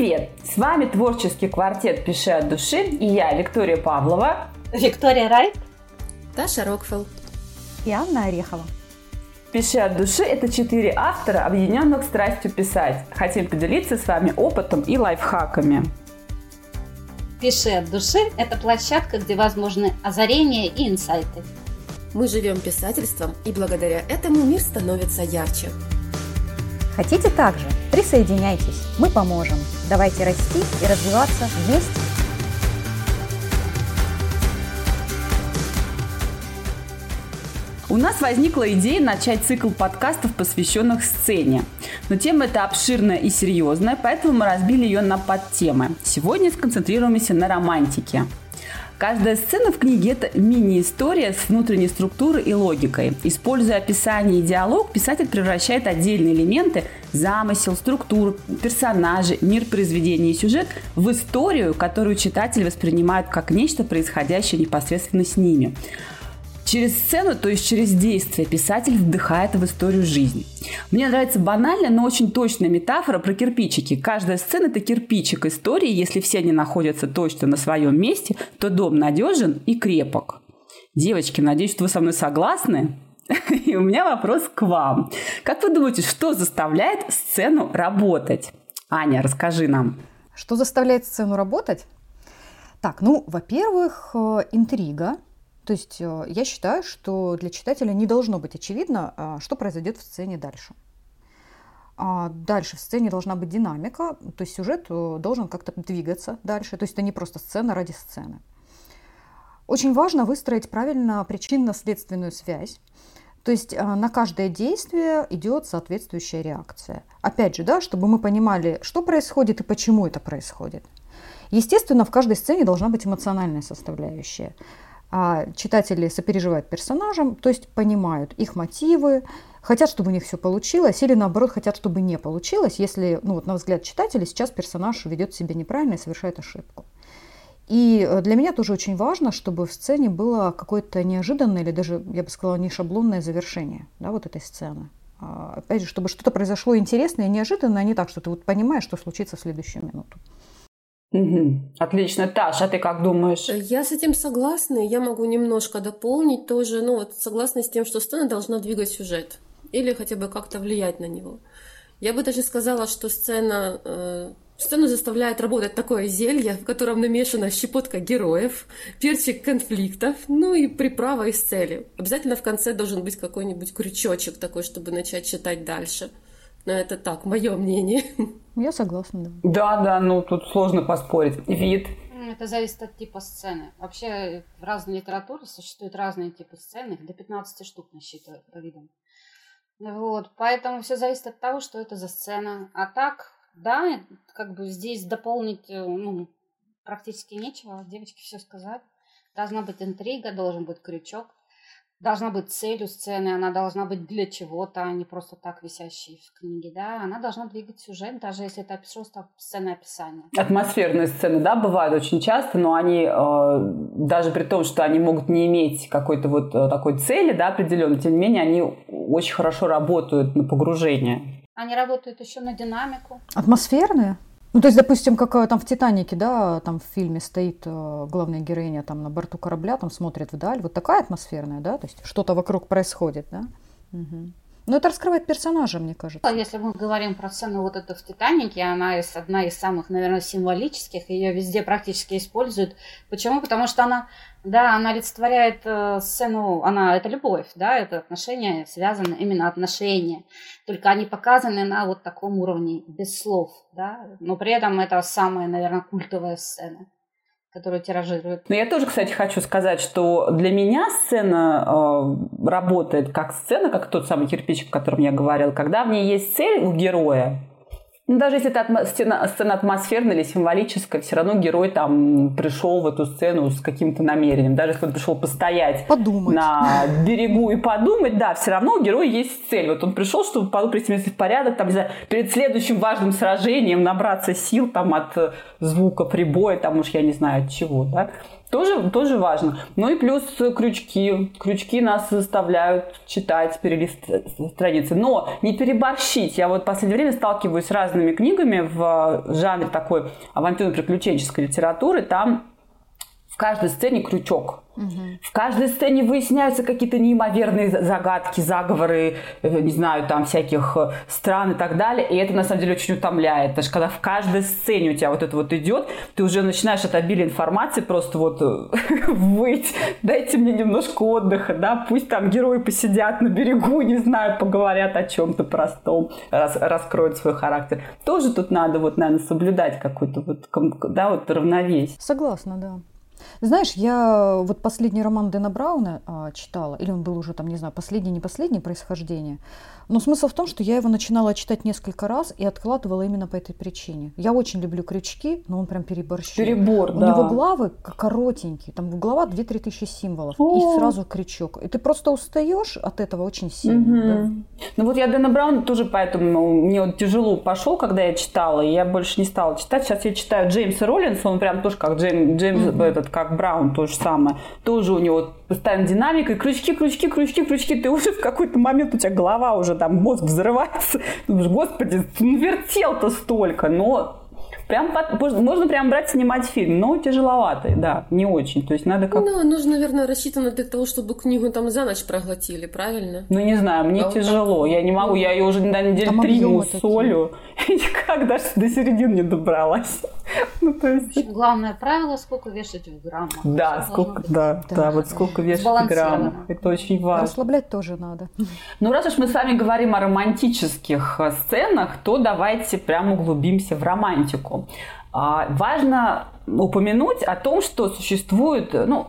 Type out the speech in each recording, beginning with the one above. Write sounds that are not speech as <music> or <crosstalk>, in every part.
Привет! С вами творческий квартет «Пиши от души» и я, Виктория Павлова. Виктория Райт. Таша Рокфелл. И Анна Орехова. «Пиши от души» — это четыре автора, объединенных страстью писать. Хотим поделиться с вами опытом и лайфхаками. «Пиши от души» — это площадка, где возможны озарения и инсайты. Мы живем писательством, и благодаря этому мир становится ярче. Хотите также? Присоединяйтесь, мы поможем. Давайте расти и развиваться вместе. У нас возникла идея начать цикл подкастов, посвященных сцене. Но тема эта обширная и серьезная, поэтому мы разбили ее на подтемы. Сегодня сконцентрируемся на романтике. Каждая сцена в книге – это мини-история с внутренней структурой и логикой. Используя описание и диалог, писатель превращает отдельные элементы – замысел, структуру, персонажи, мир произведения и сюжет – в историю, которую читатель воспринимает как нечто, происходящее непосредственно с ними. Через сцену, то есть через действие, писатель вдыхает в историю жизни. Мне нравится банальная, но очень точная метафора про кирпичики. Каждая сцена – это кирпичик истории. Если все они находятся точно на своем месте, то дом надежен и крепок. Девочки, надеюсь, что вы со мной согласны. <laughs> И у меня вопрос к вам. Как вы думаете, что заставляет сцену работать? Аня, расскажи нам. Что заставляет сцену работать? Так, ну, во-первых, э, интрига – то есть э, я считаю, что для читателя не должно быть очевидно, а, что произойдет в сцене дальше. А дальше в сцене должна быть динамика, то есть сюжет э, должен как-то двигаться дальше, то есть это не просто сцена ради сцены. Очень важно выстроить правильно причинно-следственную связь, то есть э, на каждое действие идет соответствующая реакция. Опять же, да, чтобы мы понимали, что происходит и почему это происходит. Естественно, в каждой сцене должна быть эмоциональная составляющая читатели сопереживают персонажам, то есть понимают их мотивы, хотят, чтобы у них все получилось, или наоборот хотят, чтобы не получилось, если, ну вот на взгляд читателя, сейчас персонаж ведет себя неправильно и совершает ошибку. И э, для меня тоже очень важно, чтобы в сцене было какое-то неожиданное или даже, я бы сказала, не шаблонное завершение да, вот этой сцены. А, опять же, чтобы что-то произошло интересное и неожиданное, а не так, что ты вот понимаешь, что случится в следующую минуту. Угу. Отлично. Таша, а ты как думаешь? Я с этим согласна. Я могу немножко дополнить тоже. Ну, вот согласна с тем, что сцена должна двигать сюжет. Или хотя бы как-то влиять на него. Я бы даже сказала, что сцена, э, сцену заставляет работать такое зелье, в котором намешана щепотка героев, перчик конфликтов, ну и приправа из цели. Обязательно в конце должен быть какой-нибудь крючочек такой, чтобы начать читать дальше. Но это так, мое мнение. Я согласна, да. Да, да, ну тут сложно поспорить. Вид. Это зависит от типа сцены. Вообще в разной литературе существуют разные типы сцен, их до 15 штук насчитывают по видам. Вот, поэтому все зависит от того, что это за сцена. А так, да, как бы здесь дополнить э, ну, практически нечего. Девочки все сказали. Должна быть интрига, должен быть крючок должна быть целью сцены, она должна быть для чего-то, а не просто так висящей в книге, да, она должна двигать сюжет, даже если это просто сцена описания. Атмосферные сцены, да, бывают очень часто, но они, э, даже при том, что они могут не иметь какой-то вот э, такой цели, да, определенной, тем не менее, они очень хорошо работают на погружение. Они работают еще на динамику. Атмосферные? Ну, то есть, допустим, как э, там в «Титанике», да, там в фильме стоит э, главная героиня там на борту корабля, там смотрит вдаль, вот такая атмосферная, да, то есть что-то вокруг происходит, да. Угу. Но это раскрывает персонажа, мне кажется. Если мы говорим про сцену вот эту в «Титанике», она одна из самых, наверное, символических, ее везде практически используют. Почему? Потому что она да, она олицетворяет э, сцену, она это любовь, да, это отношения, связаны именно отношения. Только они показаны на вот таком уровне, без слов, да, но при этом это самая, наверное, культовая сцена которую тиражируют. Но я тоже, кстати, хочу сказать, что для меня сцена э, работает как сцена, как тот самый кирпичик, о котором я говорил, когда в ней есть цель у героя, ну, даже если это сцена, сцена атмосферная или символическая, все равно герой там пришел в эту сцену с каким-то намерением. Даже если он пришел постоять подумать. на берегу и подумать, да, все равно у героя есть цель. Вот он пришел, чтобы привести в порядок, там, не знаю, перед следующим важным сражением набраться сил там от звука прибоя, там уж я не знаю от чего, да. Тоже, тоже важно. Ну и плюс крючки. Крючки нас заставляют читать, перелистывать страницы. Но не переборщить. Я вот в последнее время сталкиваюсь с разными книгами в жанре такой авантюрно-приключенческой литературы. Там в каждой сцене крючок. Угу. В каждой сцене выясняются какие-то неимоверные загадки, заговоры, э, не знаю, там всяких э, стран и так далее. И это на самом деле очень утомляет. Потому что когда в каждой сцене у тебя вот это вот идет, ты уже начинаешь от обилия информации просто вот э, <laughs> выть. Дайте мне немножко отдыха, да, пусть там герои посидят на берегу, не знаю, поговорят о чем-то простом, рас, раскроют свой характер. Тоже тут надо вот, наверное, соблюдать какой-то вот, да, вот равновесие. Согласна, да. Знаешь, я вот последний роман Дэна Брауна а, читала, или он был уже там, не знаю, последний, не последний происхождение. Но смысл в том, что я его начинала читать несколько раз и откладывала именно по этой причине. Я очень люблю крючки, но он прям переборщил. Перебор, У да. него главы коротенькие, там глава 2-3 тысячи символов, О! и сразу крючок. И ты просто устаешь от этого очень сильно. Угу. Да? Ну вот я Дэна Брауна тоже поэтому мне вот тяжело пошел, когда я читала, и я больше не стала читать. Сейчас я читаю Джеймса Роллинса, он прям тоже как Джейм, Джеймс, угу. этот, как Браун, то же самое. Тоже у него постоянно динамика, и крючки, крючки, крючки, крючки. Ты уже в какой-то момент у тебя голова уже там мозг взрывается. <laughs> Думаешь, господи, вертел-то столько, но Прям под, можно прям брать, снимать фильм, но тяжеловатый, да, не очень. То есть надо как... Ну, оно же, наверное, рассчитано для того, чтобы книгу там за ночь проглотили, правильно? Ну, не знаю, мне а тяжело. Вот я не могу, я ее уже на неделю три солю. <laughs> И никак даже до середины не добралась. <laughs> Ну, то есть... Главное правило, сколько вешать в граммах. Да, сколько, да, да, да, вот сколько вешать в граммах. Это очень важно. Расслаблять тоже надо. Ну, раз уж мы с вами говорим о романтических э, сценах, то давайте прямо углубимся в романтику. А, важно упомянуть о том, что существует, ну,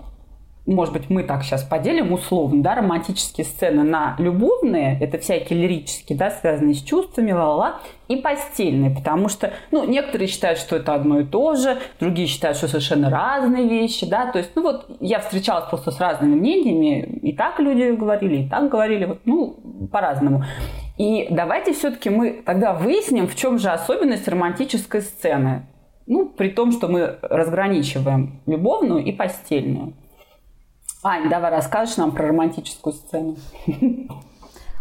может быть, мы так сейчас поделим условно, да, романтические сцены на любовные, это всякие лирические, да, связанные с чувствами, ла-ла-ла, и постельные, потому что, ну, некоторые считают, что это одно и то же, другие считают, что совершенно разные вещи, да, то есть, ну, вот я встречалась просто с разными мнениями, и так люди говорили, и так говорили, вот, ну, по-разному. И давайте все-таки мы тогда выясним, в чем же особенность романтической сцены. Ну, при том, что мы разграничиваем любовную и постельную. Ань, давай расскажешь нам про романтическую сцену.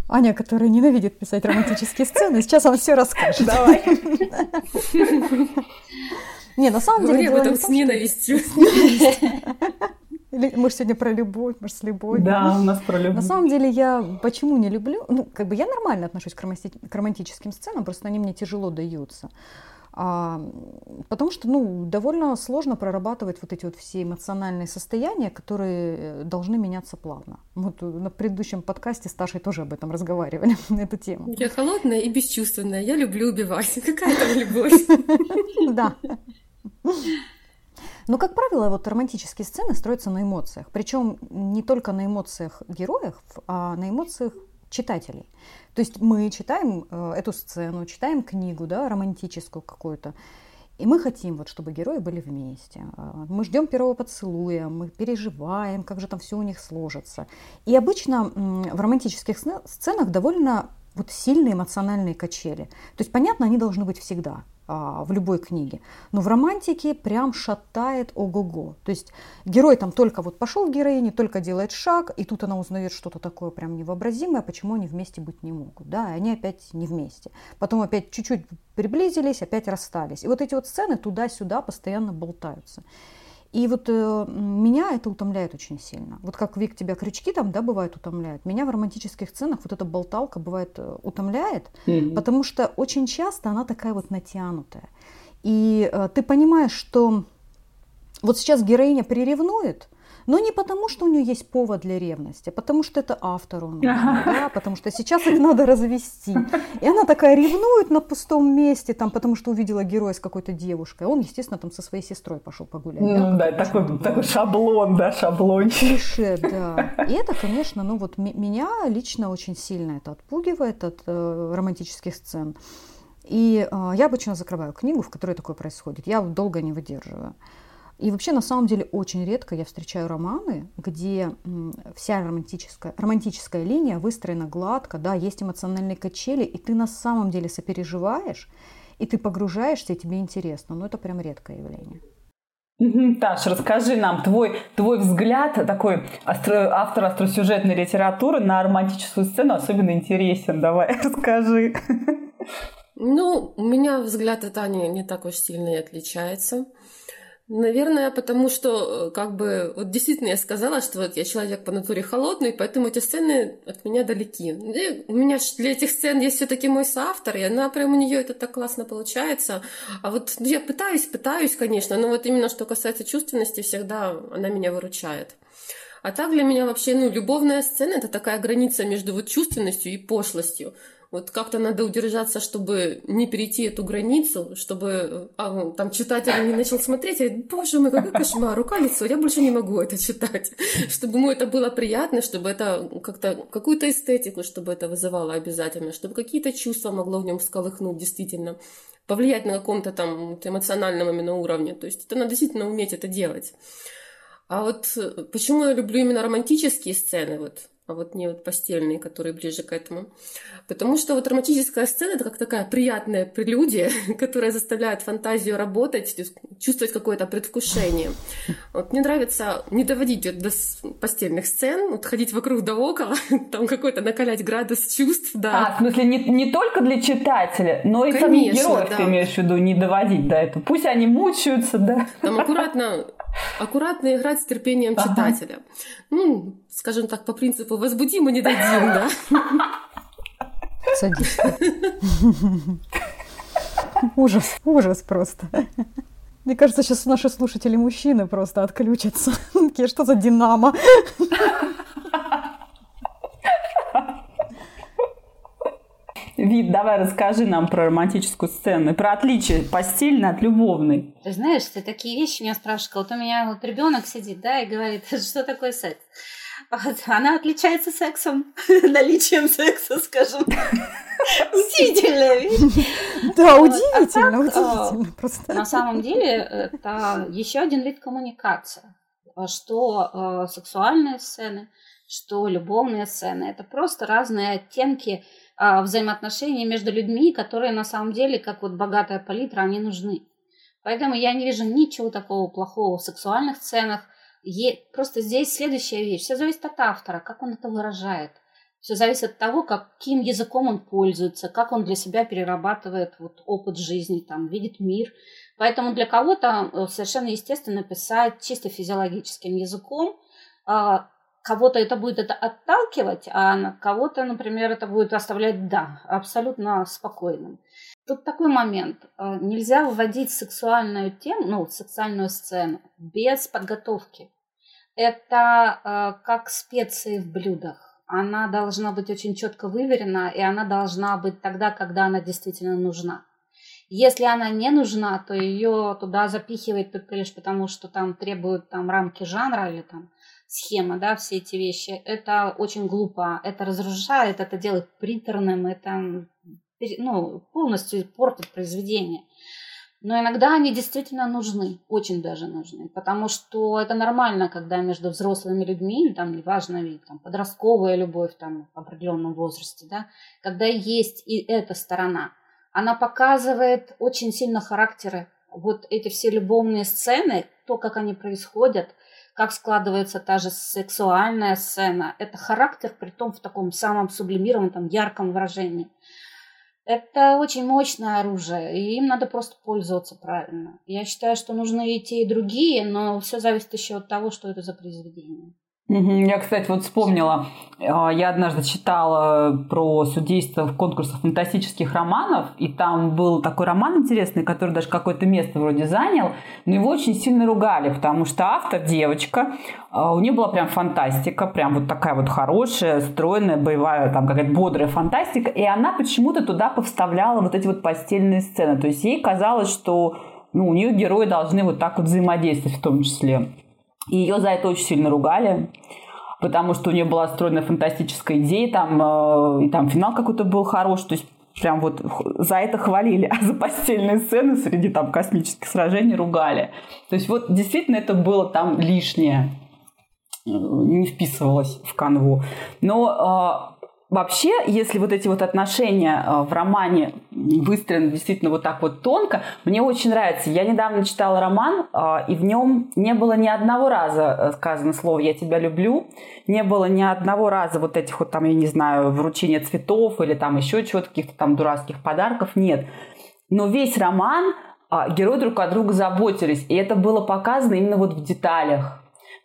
Аня, которая ненавидит писать романтические сцены, сейчас вам все расскажет. Давай. Не, на самом деле... Говори об этом с ненавистью. Мы же сегодня про любовь, может, с любовью. Да, у нас про любовь. На самом деле я почему не люблю? Ну, как бы я нормально отношусь к, романтическим сценам, просто они мне тяжело даются. А, потому что ну, довольно сложно прорабатывать вот эти вот все эмоциональные состояния, которые должны меняться плавно. Вот на предыдущем подкасте с Ташей тоже об этом разговаривали, <laughs> на эту тему. Я холодная и бесчувственная, я люблю убивать. <laughs> Какая там любовь? <laughs> Да. Но, как правило, вот романтические сцены строятся на эмоциях. Причем не только на эмоциях героев, а на эмоциях читателей. То есть мы читаем э, эту сцену, читаем книгу, да, романтическую какую-то, и мы хотим, вот, чтобы герои были вместе. А, мы ждем первого поцелуя, мы переживаем, как же там все у них сложится. И обычно в романтических сценах довольно вот сильные эмоциональные качели. То есть, понятно, они должны быть всегда а, в любой книге. Но в романтике прям шатает ого-го. То есть герой там только вот пошел в героине, только делает шаг, и тут она узнает что-то такое прям невообразимое, почему они вместе быть не могут. Да, и они опять не вместе. Потом опять чуть-чуть приблизились, опять расстались. И вот эти вот сцены туда-сюда постоянно болтаются. И вот э, меня это утомляет очень сильно. Вот как Вик тебя крючки там, да, бывает утомляют. Меня в романтических сценах вот эта болталка бывает э, утомляет, mm-hmm. потому что очень часто она такая вот натянутая. И э, ты понимаешь, что вот сейчас героиня приревнует, но не потому, что у нее есть повод для ревности, а потому что это автору нужно, да, потому что сейчас их надо развести. И она такая ревнует на пустом месте, там, потому что увидела героя с какой-то девушкой. Он, естественно, там со своей сестрой пошел погулять. Ну, да, да такой, такой шаблон, да, шаблон. Клише, да. И это, конечно, ну вот меня лично очень сильно это отпугивает от э, романтических сцен. И э, я обычно закрываю книгу, в которой такое происходит. Я долго не выдерживаю. И вообще, на самом деле, очень редко я встречаю романы, где вся романтическая, романтическая линия выстроена гладко, да, есть эмоциональные качели, и ты на самом деле сопереживаешь, и ты погружаешься, и тебе интересно. Но это прям редкое явление. Таш, расскажи нам твой, твой взгляд, такой остро, автор остросюжетной литературы на романтическую сцену особенно интересен. Давай, <laughs> расскажи. Ну, у меня взгляд от Ани не так уж сильно и отличается. Наверное, потому что, э, как бы, вот действительно я сказала, что вот я человек по натуре холодный, поэтому эти сцены от меня далеки. И у меня для этих сцен есть все-таки мой соавтор, и она прям у нее это так классно получается. А вот ну, я пытаюсь, пытаюсь, конечно, но вот именно что касается чувственности, всегда она меня выручает. А так для меня вообще, ну, любовная сцена — это такая граница между вот чувственностью и пошлостью. Вот как-то надо удержаться, чтобы не перейти эту границу, чтобы а, там читатель не начал смотреть и боже мой, какой кошмар, рука, лицо, я больше не могу это читать. <laughs> Чтобы ему это было приятно, чтобы это как-то, какую-то эстетику, чтобы это вызывало обязательно, чтобы какие-то чувства могло в нем всколыхнуть действительно, повлиять на каком-то там эмоциональном именно уровне. То есть это надо действительно уметь это делать. А вот э, почему я люблю именно романтические сцены, вот, а вот не вот постельные, которые ближе к этому. Потому что вот романтическая сцена — это как такая приятная прелюдия, <laughs> которая заставляет фантазию работать, чувствовать какое-то предвкушение. Вот мне нравится не доводить вот до постельных сцен, вот ходить вокруг да около, <laughs> там какой-то накалять градус чувств, да. А, в смысле, не, не только для читателя, но и Конечно, самих героев да. ты имеешь в виду не доводить до этого. Пусть они мучаются, да. Там аккуратно аккуратно играть с терпением читателя. Ага. Ну, скажем так, по принципу «возбудим и не дадим», да? Садись. <laughs> Ужас, ужас просто. Мне кажется, сейчас наши слушатели мужчины просто отключатся. <laughs> Такие, что за динамо? Вид, давай расскажи нам про романтическую сцену и про отличие постельной от любовной. Ты знаешь, ты такие вещи меня спрашиваешь. Вот у меня вот ребенок сидит, да, и говорит, <laughs> что такое секс? <laughs> Она отличается сексом, <laughs> наличием секса, скажем. <laughs> Удивительная вещь. Да, удивительно, а удивительно просто. На самом деле, это еще один вид коммуникации. Что э, сексуальные сцены, что любовные сцены. Это просто разные оттенки а, взаимоотношений между людьми, которые на самом деле, как вот богатая палитра, они нужны. Поэтому я не вижу ничего такого плохого в сексуальных сценах. Е... Просто здесь следующая вещь. Все зависит от автора, как он это выражает. Все зависит от того, каким языком он пользуется, как он для себя перерабатывает вот опыт жизни, там, видит мир. Поэтому для кого-то э, совершенно естественно писать чисто физиологическим языком, а, кого-то это будет это отталкивать, а кого-то, например, это будет оставлять да, абсолютно спокойным. Тут такой момент. Э, нельзя вводить сексуальную тему, ну, сексуальную сцену без подготовки. Это э, как специи в блюдах. Она должна быть очень четко выверена, и она должна быть тогда, когда она действительно нужна. Если она не нужна, то ее туда запихивает только лишь потому, что там требуют там рамки жанра или там схема, да, все эти вещи, это очень глупо, это разрушает, это делает приторным, это ну, полностью портит произведение. Но иногда они действительно нужны, очень даже нужны, потому что это нормально, когда между взрослыми людьми, там, неважно, ведь там, подростковая любовь там, в определенном возрасте, да, когда есть и эта сторона, она показывает очень сильно характеры. Вот эти все любовные сцены, то, как они происходят, как складывается та же сексуальная сцена. Это характер, при том в таком самом сублимированном, там, ярком выражении. Это очень мощное оружие, и им надо просто пользоваться правильно. Я считаю, что нужны и те, и другие, но все зависит еще от того, что это за произведение. Я, кстати, вот вспомнила, а, я однажды читала про судейство в конкурсах фантастических романов, и там был такой роман интересный, который даже какое-то место вроде занял, но его очень сильно ругали, потому что автор, девочка, а, у нее была прям фантастика, прям вот такая вот хорошая, стройная, боевая, там какая-то бодрая фантастика, и она почему-то туда повставляла вот эти вот постельные сцены, то есть ей казалось, что ну, у нее герои должны вот так вот взаимодействовать в том числе. И ее за это очень сильно ругали, потому что у нее была стройная фантастическая идея, там, э, и там финал какой-то был хороший, то есть прям вот за это хвалили, <laughs> а за постельные сцены среди там космических сражений ругали. То есть вот действительно это было там лишнее, э, не вписывалось в канву. Но Вообще, если вот эти вот отношения э, в романе выстроены действительно вот так вот тонко, мне очень нравится. Я недавно читала роман, э, и в нем не было ни одного раза э, сказано слово «я тебя люблю», не было ни одного раза вот этих вот там, я не знаю, вручения цветов или там еще чего-то, каких-то там дурацких подарков, нет. Но весь роман герои друг о друга заботились, и это было показано именно вот в деталях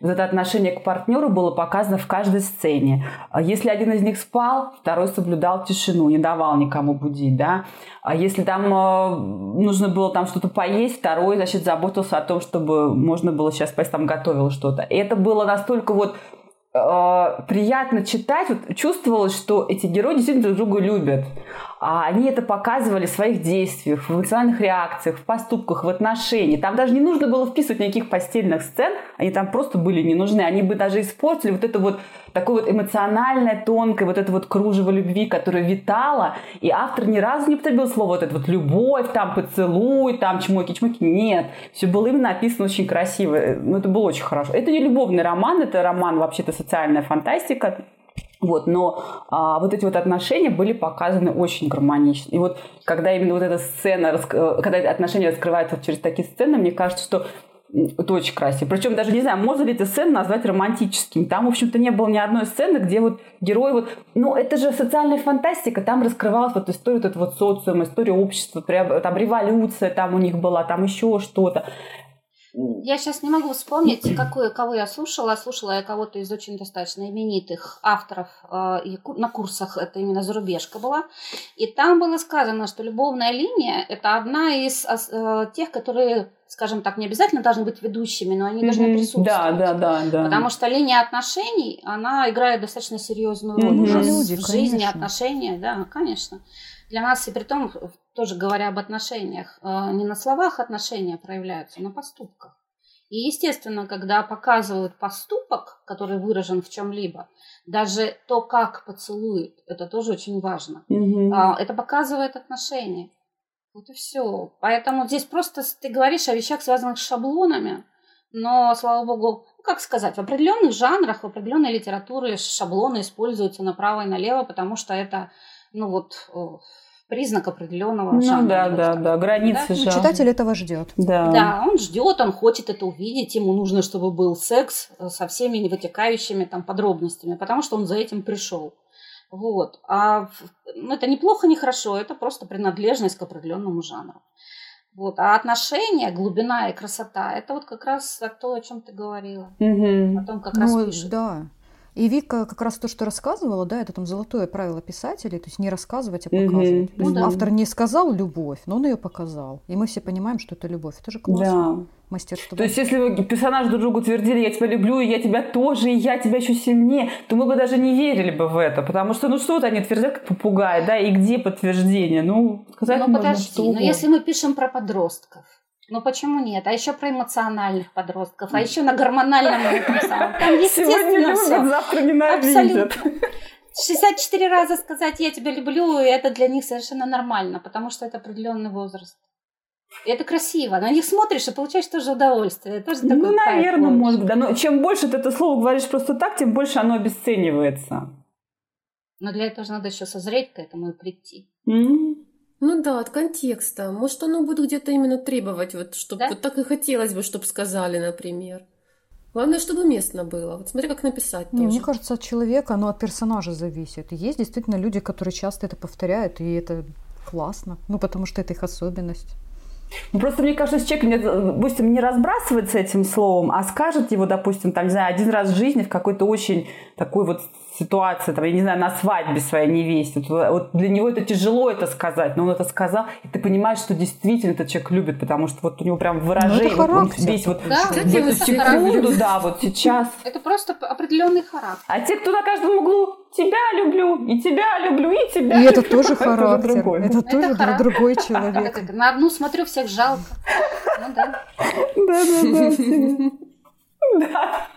вот это отношение к партнеру было показано в каждой сцене. А если один из них спал, второй соблюдал тишину, не давал никому будить, да. А если там э, нужно было там что-то поесть, второй, значит, заботился о том, чтобы можно было сейчас поесть, там готовил что-то. И это было настолько вот э, приятно читать, вот чувствовалось, что эти герои действительно друг друга любят. А они это показывали в своих действиях, в эмоциональных реакциях, в поступках, в отношениях. Там даже не нужно было вписывать никаких постельных сцен, они там просто были не нужны. Они бы даже испортили вот это вот такое вот эмоциональное, тонкое, вот это вот кружево любви, которое витало. И автор ни разу не употребил слово вот это вот любовь, там поцелуй, там чмоки-чмоки. Нет, все было именно написано очень красиво. Ну, это было очень хорошо. Это не любовный роман, это роман вообще-то социальная фантастика вот, но а, вот эти вот отношения были показаны очень гармонично. И вот когда именно вот эта сцена, э, когда отношения раскрываются через такие сцены, мне кажется, что это очень красиво. Причем даже не знаю, можно ли эти сцены назвать романтическими. Там, в общем-то, не было ни одной сцены, где вот герой вот... Ну, это же социальная фантастика. Там раскрывалась вот история вот этого вот социума, история общества, там революция там у них была, там еще что-то. Я сейчас не могу вспомнить, какую, кого я слушала. Слушала я кого-то из очень достаточно именитых авторов э, и на курсах, это именно зарубежка была. И там было сказано, что любовная линия – это одна из э, тех, которые, скажем так, не обязательно должны быть ведущими, но они mm-hmm. должны присутствовать. Да, да, да, да. Потому что линия отношений, она играет достаточно серьезную роль mm-hmm. в, Люди, в жизни, конечно. отношения, да, конечно. Для нас, и при том, тоже говоря об отношениях, э, не на словах отношения проявляются, а на поступках. И, естественно, когда показывают поступок, который выражен в чем-либо, даже то, как поцелует, это тоже очень важно. Mm-hmm. Это показывает отношения. Вот и все. Поэтому здесь просто ты говоришь о вещах, связанных с шаблонами, но, слава богу, ну, как сказать, в определенных жанрах, в определенной литературе шаблоны используются направо и налево, потому что это, ну вот, признак определенного ну, жанра. Да, да, да, границы да? жанра. Читатель этого ждет. Да. да, он ждет, он хочет это увидеть, ему нужно, чтобы был секс э, со всеми вытекающими там подробностями, потому что он за этим пришел. Вот. А ну, это неплохо, не хорошо, это просто принадлежность к определенному жанру. Вот. А отношения, глубина и красота, это вот как раз то, о чем ты говорила. Угу. О том, как ну, раз пишет. Да. И Вика как раз то, что рассказывала, да, это там золотое правило писателей, то есть не рассказывать, а показывать. Mm-hmm. То есть ну, да. автор не сказал любовь, но он ее показал. И мы все понимаем, что это любовь. Это же классно. Да. Мастерство. То есть, если персонажи друг другу твердили, я тебя люблю, и я тебя тоже, и я тебя еще сильнее, то мы бы даже не верили бы в это. Потому что, ну что вот они твердят, как попугай, да, и где подтверждение? Ну, сказать ну, можно подожди, что но если мы пишем про подростков, ну почему нет? А еще про эмоциональных подростков, а еще на гормональном этом самом. Там <laughs> Сегодня любят, завтра ненавидят. Абсолютно. 64 раза сказать «я тебя люблю», и это для них совершенно нормально, потому что это определенный возраст. И это красиво. На них смотришь и получаешь тоже удовольствие. Тоже ну, такой наверное, может быть. Да. Но чем больше ты это слово говоришь просто так, тем больше оно обесценивается. Но для этого же надо еще созреть к этому и прийти. Mm-hmm. Ну да, от контекста. Может, оно будет где-то именно требовать, вот, чтобы да? вот так и хотелось бы, чтобы сказали, например. Главное, чтобы уместно было. Вот смотри, как написать Не, Мне кажется, от человека, оно от персонажа зависит. И есть действительно люди, которые часто это повторяют, и это классно. Ну, потому что это их особенность. Ну, просто мне кажется, если человек, допустим, не разбрасывается этим словом, а скажет его, допустим, там, не знаю, один раз в жизни в какой-то очень такой вот ситуация, там, я не знаю, на свадьбе своей невесте. Вот, вот для него это тяжело это сказать, но он это сказал, и ты понимаешь, что действительно этот человек любит, потому что вот у него прям выражение, ну, вот он весь вот да, в эту секунду, да, вот сейчас. Это просто определенный характер. А те, кто на каждом углу тебя люблю, и тебя люблю, и тебя И это <laughs> тоже характер. Это тоже другой <laughs> человек. На одну смотрю, всех жалко. Ну да. <laughs> Да, да, да. Да.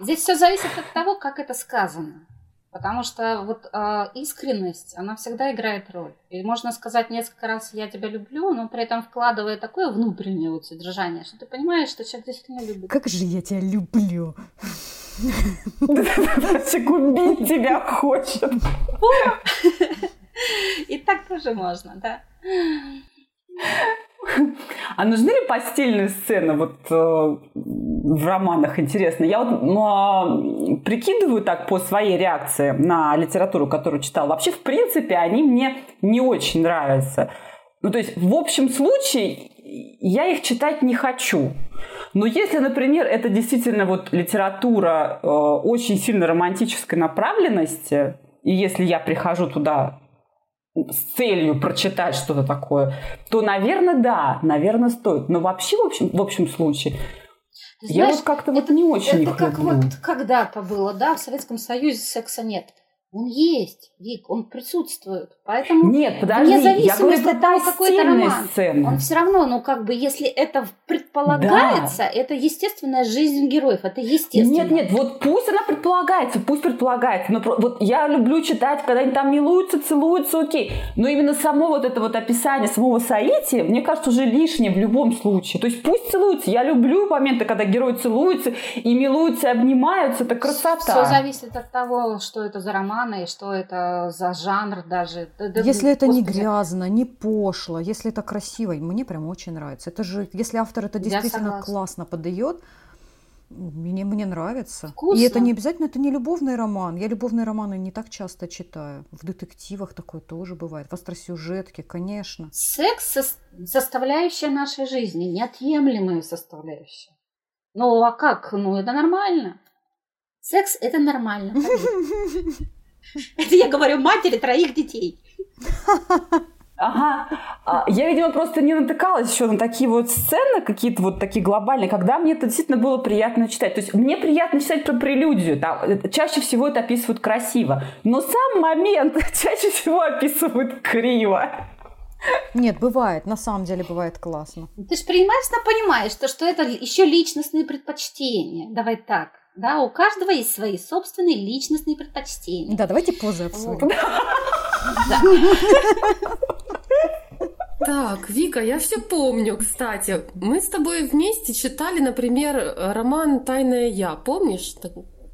Здесь все зависит от того, как это сказано. Потому что вот э, искренность, она всегда играет роль. И можно сказать несколько раз «я тебя люблю», но при этом вкладывая такое внутреннее вот содержание, что ты понимаешь, что человек действительно любит. Как же я тебя люблю! <laughs> Убить тебя хочет. <laughs> И так тоже можно, да. А нужны ли постельные сцены вот э, в романах, интересно? Я вот ну, прикидываю так по своей реакции на литературу, которую читала. Вообще, в принципе, они мне не очень нравятся. Ну, то есть, в общем случае, я их читать не хочу. Но если, например, это действительно вот литература э, очень сильно романтической направленности, и если я прихожу туда с целью прочитать что-то такое, то, наверное, да, наверное, стоит. Но вообще, в общем, в общем случае, Знаешь, я вот как-то вот не очень Это как люблю. вот когда-то было, да, в Советском Союзе секса нет. Он есть, Вик, он присутствует. Поэтому Нет, подожди, вне зависимости от того, какой то роман, сцены. он все равно, ну как бы, если это предполагается, да. это естественная жизнь героев, это естественно. Нет, нет, вот пусть она предполагается, пусть предполагается. Но вот я люблю читать, когда они там милуются, целуются, окей. Но именно само вот это вот описание самого соития, мне кажется, уже лишнее в любом случае. То есть пусть целуются. Я люблю моменты, когда герои целуются и милуются, и обнимаются. Это красота. Все зависит от того, что это за роман романа и что это за жанр даже. Если это не грязно, не пошло, если это красиво, мне прям очень нравится. Это же, если автор это действительно классно подает, мне, мне нравится. Вкусно. И это не обязательно, это не любовный роман. Я любовные романы не так часто читаю. В детективах такое тоже бывает. В остросюжетке, конечно. Секс – составляющая нашей жизни, неотъемлемая составляющая. Ну а как? Ну это нормально. Секс – это нормально. <laughs> <laughs> Это я говорю матери троих детей. Ага. А, я, видимо, просто не натыкалась еще на такие вот сцены, какие-то вот такие глобальные, когда мне это действительно было приятно читать. То есть мне приятно читать про прелюдию. Там, чаще всего это описывают красиво. Но сам момент <laughs> чаще всего описывают криво. Нет, бывает, на самом деле бывает классно. Ты же преимущественно понимаешь, что, что это еще личностные предпочтения. Давай так. Да, у каждого есть свои собственные личностные предпочтения. Да, давайте позы обсудим. <laughs> Так, Вика, я все помню, кстати. Мы с тобой вместе читали, например, роман «Тайное я». Помнишь?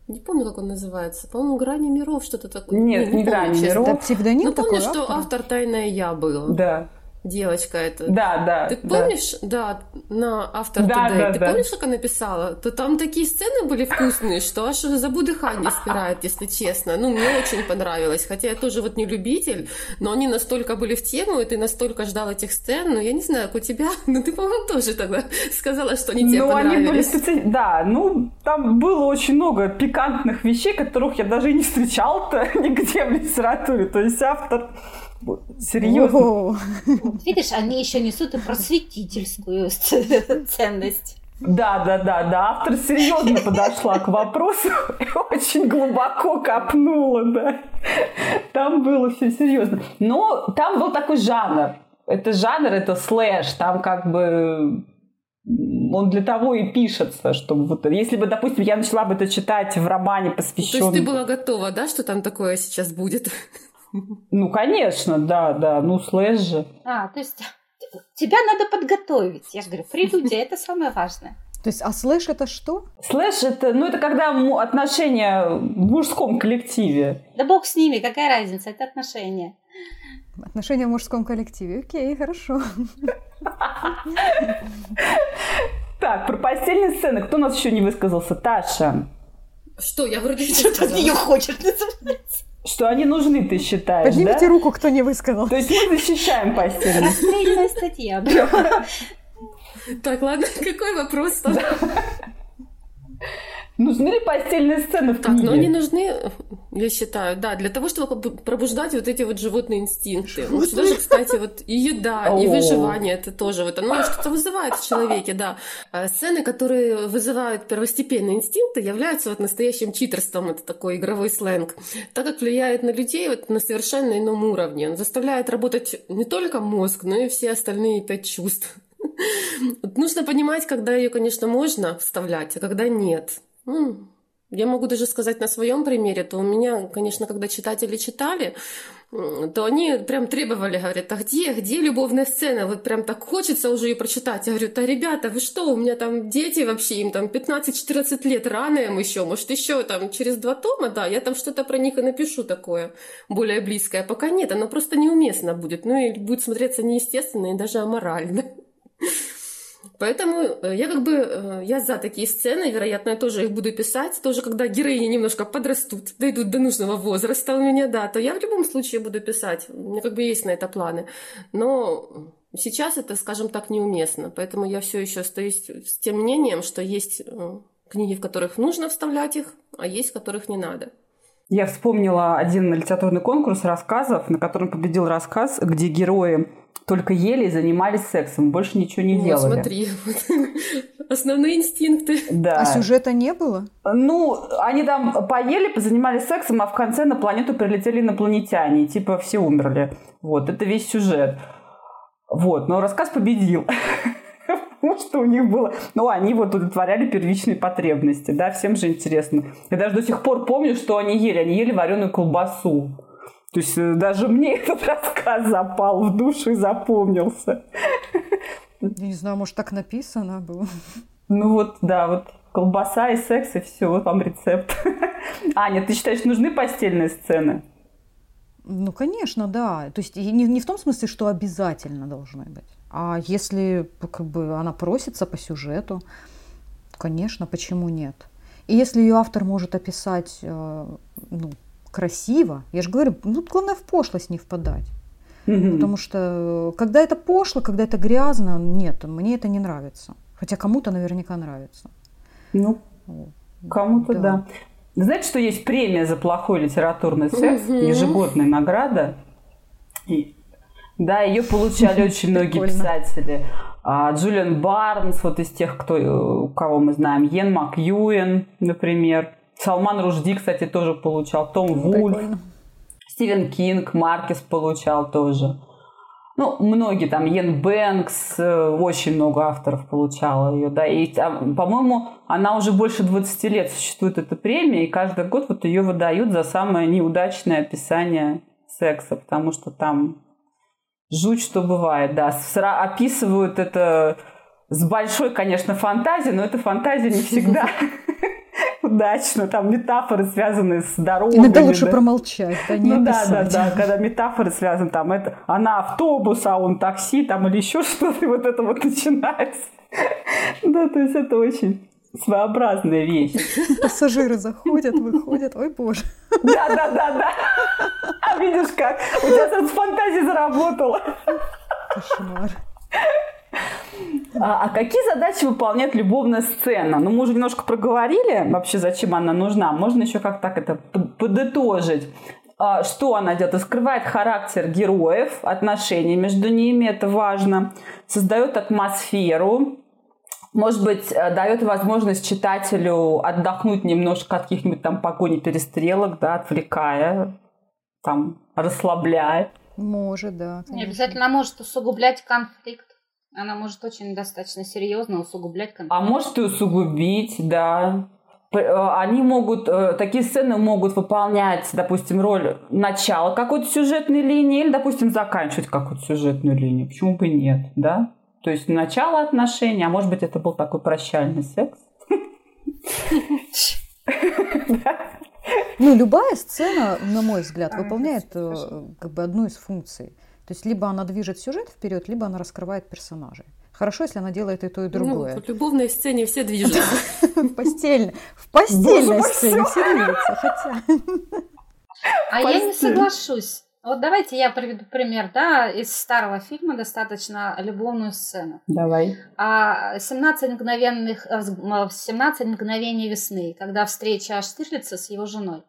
Не помню, как он называется. По-моему, «Грани миров», что-то такое. Нет, не, не «Грани миров». Это псевдоним Ну, такой помнишь, что автор «Тайное я» был? Да девочка эта. Да, да. Ты помнишь, да, на автор да, Today, да, ты да. помнишь, как она написала? То там такие сцены были вкусные, что аж забу дыхание спирает, если честно. Ну, мне очень понравилось. Хотя я тоже вот не любитель, но они настолько были в тему, и ты настолько ждал этих сцен. Ну, я не знаю, как у тебя, <laughs> но ты, по-моему, тоже тогда сказала, что они тебе ну, понравились. Они были специ... Да, ну, там было очень много пикантных вещей, которых я даже и не встречал-то <laughs> нигде в литературе. То есть автор Серьезно. <laughs> Видишь, они еще несут и просветительскую <laughs> ценность. Да, да, да, да. Автор серьезно подошла к вопросу <laughs> и очень глубоко копнула, да. Там было все серьезно. Но там был такой жанр. Это жанр, это слэш. Там как бы он для того и пишется, чтобы вот, если бы, допустим, я начала бы это читать в романе, посвященном... То есть ты была готова, да, что там такое сейчас будет? Ну, конечно, да, да, ну, слэш же. А, то есть тебя надо подготовить. Я же говорю, прелюдия – это самое важное. То есть, а слэш это что? Слэш это, ну, это когда отношения в мужском коллективе. Да бог с ними, какая разница, это отношения. Отношения в мужском коллективе, окей, хорошо. Так, про постельные сцены. Кто у нас еще не высказался? Таша. Что, я вроде что-то от нее называется. Что они нужны, ты считаешь, Поднимите да? руку, кто не высказал. То есть мы защищаем постельные Расстрельная статья. <laughs> Так, ладно, <laughs> какой вопрос? Нужны ли постельные сцены в Так, книге? но они нужны, я считаю, да, для того, чтобы пробуждать вот эти вот животные инстинкты. Ну, даже, кстати, вот и еда, и О. выживание, это тоже вот оно что-то вызывает в человеке, да. А Сцены, которые вызывают первостепенные инстинкты, являются вот настоящим читерством, это такой игровой сленг, так как влияет на людей вот на совершенно ином уровне. Он заставляет работать не только мозг, но и все остальные пять чувств. <laughs> Нужно понимать, когда ее, конечно, можно вставлять, а когда нет. Я могу даже сказать на своем примере, то у меня, конечно, когда читатели читали, то они прям требовали, говорят, а где, где любовная сцена? Вот прям так хочется уже ее прочитать. Я говорю, да, ребята, вы что, у меня там дети вообще, им там 15-14 лет, рано им еще, может, еще там через два тома, да, я там что-то про них и напишу такое более близкое. Пока нет, оно просто неуместно будет, ну и будет смотреться неестественно и даже аморально. Поэтому э, я как бы, э, я за такие сцены, вероятно, я тоже их буду писать, тоже когда героини немножко подрастут, дойдут до нужного возраста у меня, да, то я в любом случае буду писать, у меня как бы есть на это планы. Но сейчас это, скажем так, неуместно, поэтому я все еще остаюсь с тем мнением, что есть э, книги, в которых нужно вставлять их, а есть, в которых не надо. Я вспомнила один литературный конкурс рассказов, на котором победил рассказ, где герои только ели и занимались сексом, больше ничего не вот, делали. смотри, <laughs> основные инстинкты. Да. А сюжета не было? Ну, они там поели, позанимались сексом, а в конце на планету прилетели инопланетяне, и типа все умерли. Вот, это весь сюжет. Вот, но рассказ победил. <laughs> Потому что у них было... Ну, они вот удовлетворяли первичные потребности, да, всем же интересно. Я даже до сих пор помню, что они ели. Они ели вареную колбасу. То есть э, даже мне <laughs> этот рассказ запал в душу и запомнился. Я не знаю, может, так написано было. Ну вот, да, вот колбаса и секс, и все, вот вам рецепт. <laughs> Аня, ты считаешь, нужны постельные сцены? Ну, конечно, да. То есть не, не в том смысле, что обязательно должны быть. А если как бы она просится по сюжету, конечно, почему нет? И если ее автор может описать э, ну, красиво. Я же говорю, ну, главное в пошлость не впадать. Угу. Потому что э, когда это пошло, когда это грязно, нет, мне это не нравится. Хотя кому-то наверняка нравится. Ну, кому-то да. да. Знаете, что есть премия за плохой литературный секс, угу. ежегодная награда. И, да, ее получали <laughs> очень многие писатели. А, Джулиан Барнс, вот из тех, кто, э, кого мы знаем, Йен Макьюэн, например. Салман Ружди, кстати, тоже получал. Том Вульф. Прикольно. Стивен Кинг, Маркес получал тоже. Ну, многие там, Йен Бэнкс, э, очень много авторов получало ее, да, и, по-моему, она уже больше 20 лет существует, эта премия, и каждый год вот ее выдают за самое неудачное описание секса, потому что там жуть, что бывает, да, описывают это с большой, конечно, фантазией, но эта фантазия не всегда <laughs> удачно, там метафоры связанные с дорогой. Иногда лучше да. промолчать, да, не Ну да, да, да, когда метафоры связаны, там, это, она автобус, а он такси, там, или еще что-то, вот это вот начинается. Да, то есть это очень своеобразная вещь. Пассажиры заходят, выходят, ой боже. Да, да, да, да. А видишь как? У тебя сразу фантазия заработала. Кошмар. А, а какие задачи выполняет любовная сцена? Ну, мы уже немножко проговорили вообще, зачем она нужна. Можно еще как так это подытожить. А, что она делает? Раскрывает характер героев, отношения между ними, это важно. Создает атмосферу, может быть, э, дает возможность читателю отдохнуть немножко от каких-нибудь там погони перестрелок, да, отвлекая, там, расслабляя. Может, да. Конечно. Не обязательно может усугублять конфликт. Она может очень достаточно серьезно усугублять конфликт. А может и усугубить, да. Э, они могут, э, такие сцены могут выполнять, допустим, роль начала какой-то сюжетной линии или, допустим, заканчивать какую-то сюжетную линию. Почему бы нет, да? То есть начало отношений, а может быть, это был такой прощальный секс. Ну, любая сцена, на мой взгляд, выполняет э, как бы одну из функций. То есть либо она движет сюжет вперед, либо она раскрывает персонажей. Хорошо, если она делает и то, и другое. Ну, в любовной сцене все движутся. В постельной, в постельной сцене все движутся, хотя... А я не соглашусь. Вот давайте я приведу пример, да, из старого фильма достаточно любовную сцену. Давай. А 17 мгновенных, 17 мгновений весны, когда встреча Штирлица с его женой.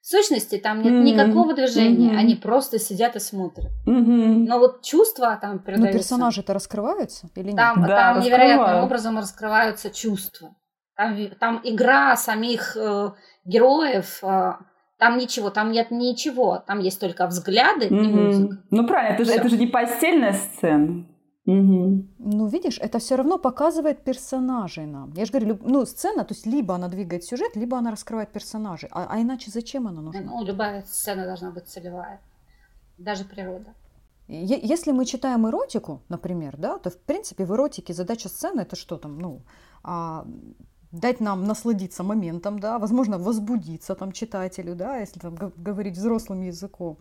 В сущности, там нет mm-hmm. никакого движения, mm-hmm. они просто сидят и смотрят. Mm-hmm. Но вот чувства там передаются. Но персонажи-то раскрываются или нет? Там, да, там невероятным образом раскрываются чувства. Там, там игра самих э, героев, э, там ничего, там нет ничего, там есть только взгляды mm-hmm. и музыка. Ну правильно, это же, это же не постельная сцена. Угу. Ну, видишь, это все равно показывает персонажей нам. Я же говорю, ну, сцена, то есть либо она двигает сюжет, либо она раскрывает персонажей. А, а иначе зачем она нужна? Ну, любая сцена должна быть целевая. Даже природа. Если мы читаем эротику, например, да, то в принципе в эротике задача сцены это что там, ну, а, дать нам насладиться моментом, да, возможно, возбудиться там читателю, да, если там говорить взрослым языком